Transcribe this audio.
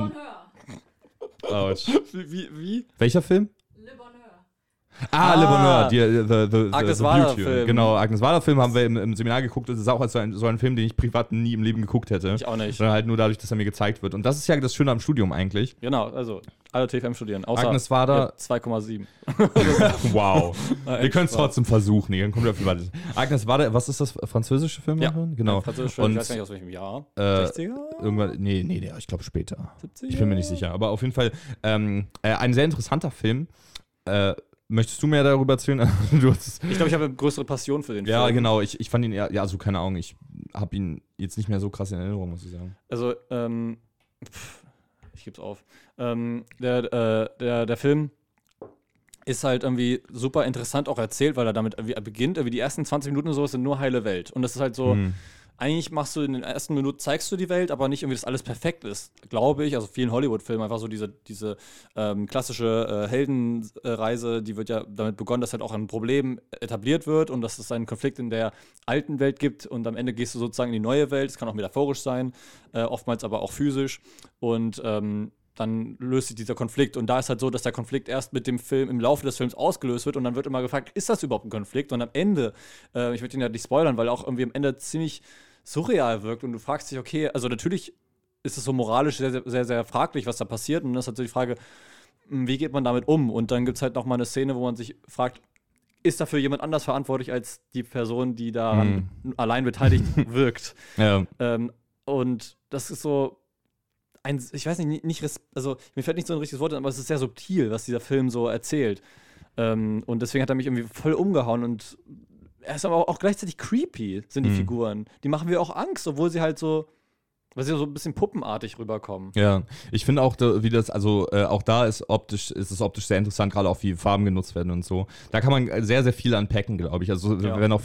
Bonheur. Ouch. Wie, wie, wie? Welcher Film? Le Bonheur. Ah, Ah. Le Bonheur, die, the, the, the, Agnes the Wader Beauty. Film. Genau, Agnes Wader Film haben wir im, im Seminar geguckt. Das ist auch so ein, so ein Film, den ich privat nie im Leben geguckt hätte. Ich auch nicht. Sondern halt nur dadurch, dass er mir gezeigt wird. Und das ist ja das Schöne am Studium eigentlich. Genau, also alle TFM studieren. Außer Agnes Wader- ja, 2,7. Wow. Wir können es trotzdem versuchen. Ihr kommt auf die Weite. Agnes Wader, was ist das? Französische Filmmacherin? Genau. Französisch, Und ich weiß gar nicht aus welchem Jahr. äh, 60er? irgendwann, nee, nee, der, ich glaube später. 70er? Ich bin mir nicht sicher. Aber auf jeden Fall ähm, äh, ein sehr interessanter Film. Äh, möchtest du mehr darüber erzählen? Ich glaube, ich habe eine größere Passion für den Ja, Film. genau. Ich, ich fand ihn eher, ja, also keine Ahnung, ich habe ihn jetzt nicht mehr so krass in Erinnerung, muss ich sagen. Also, ähm, pff, geb's auf. Ähm, der, äh, der, der Film ist halt irgendwie super interessant auch erzählt, weil er damit irgendwie beginnt. Irgendwie die ersten 20 Minuten und so sind nur heile Welt. Und das ist halt so, Hm. Eigentlich machst du in den ersten Minuten, zeigst du die Welt, aber nicht irgendwie, dass alles perfekt ist, glaube ich. Also vielen Hollywood-Filmen einfach so diese, diese ähm, klassische äh, Heldenreise, die wird ja damit begonnen, dass halt auch ein Problem etabliert wird und dass es einen Konflikt in der alten Welt gibt und am Ende gehst du sozusagen in die neue Welt. Es kann auch metaphorisch sein, äh, oftmals aber auch physisch. Und ähm, dann löst sich dieser Konflikt. Und da ist halt so, dass der Konflikt erst mit dem Film, im Laufe des Films ausgelöst wird und dann wird immer gefragt, ist das überhaupt ein Konflikt? Und am Ende, äh, ich würde ihn ja nicht spoilern, weil auch irgendwie am Ende ziemlich surreal wirkt und du fragst dich, okay, also natürlich ist es so moralisch sehr, sehr, sehr, fraglich, was da passiert. Und dann ist halt so die Frage, mh, wie geht man damit um? Und dann gibt es halt noch mal eine Szene, wo man sich fragt, ist dafür jemand anders verantwortlich als die Person, die daran allein beteiligt wirkt? Ja. Ähm, und das ist so ein, ich weiß nicht, nicht, also mir fällt nicht so ein richtiges Wort, aber es ist sehr subtil, was dieser Film so erzählt. Ähm, und deswegen hat er mich irgendwie voll umgehauen und er ist aber auch, gleichzeitig creepy, sind die Mhm. Figuren. Die machen mir auch Angst, obwohl sie halt so, weil sie so ein bisschen puppenartig rüberkommen. Ja, ich finde auch, da, wie das, also äh, auch da ist optisch, ist es optisch sehr interessant, gerade auch wie Farben genutzt werden und so. Da kann man sehr, sehr viel anpacken, glaube ich. Also Ja. wenn auch viel